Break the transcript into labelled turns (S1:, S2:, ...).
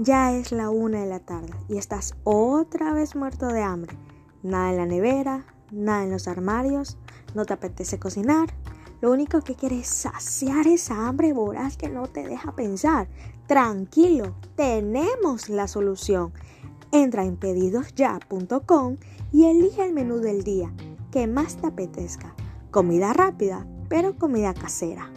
S1: Ya es la una de la tarde y estás otra vez muerto de hambre. Nada en la nevera, nada en los armarios, no te apetece cocinar. Lo único que quieres es saciar esa hambre voraz que no te deja pensar. Tranquilo, tenemos la solución. Entra en pedidosya.com y elige el menú del día que más te apetezca. Comida rápida, pero comida casera.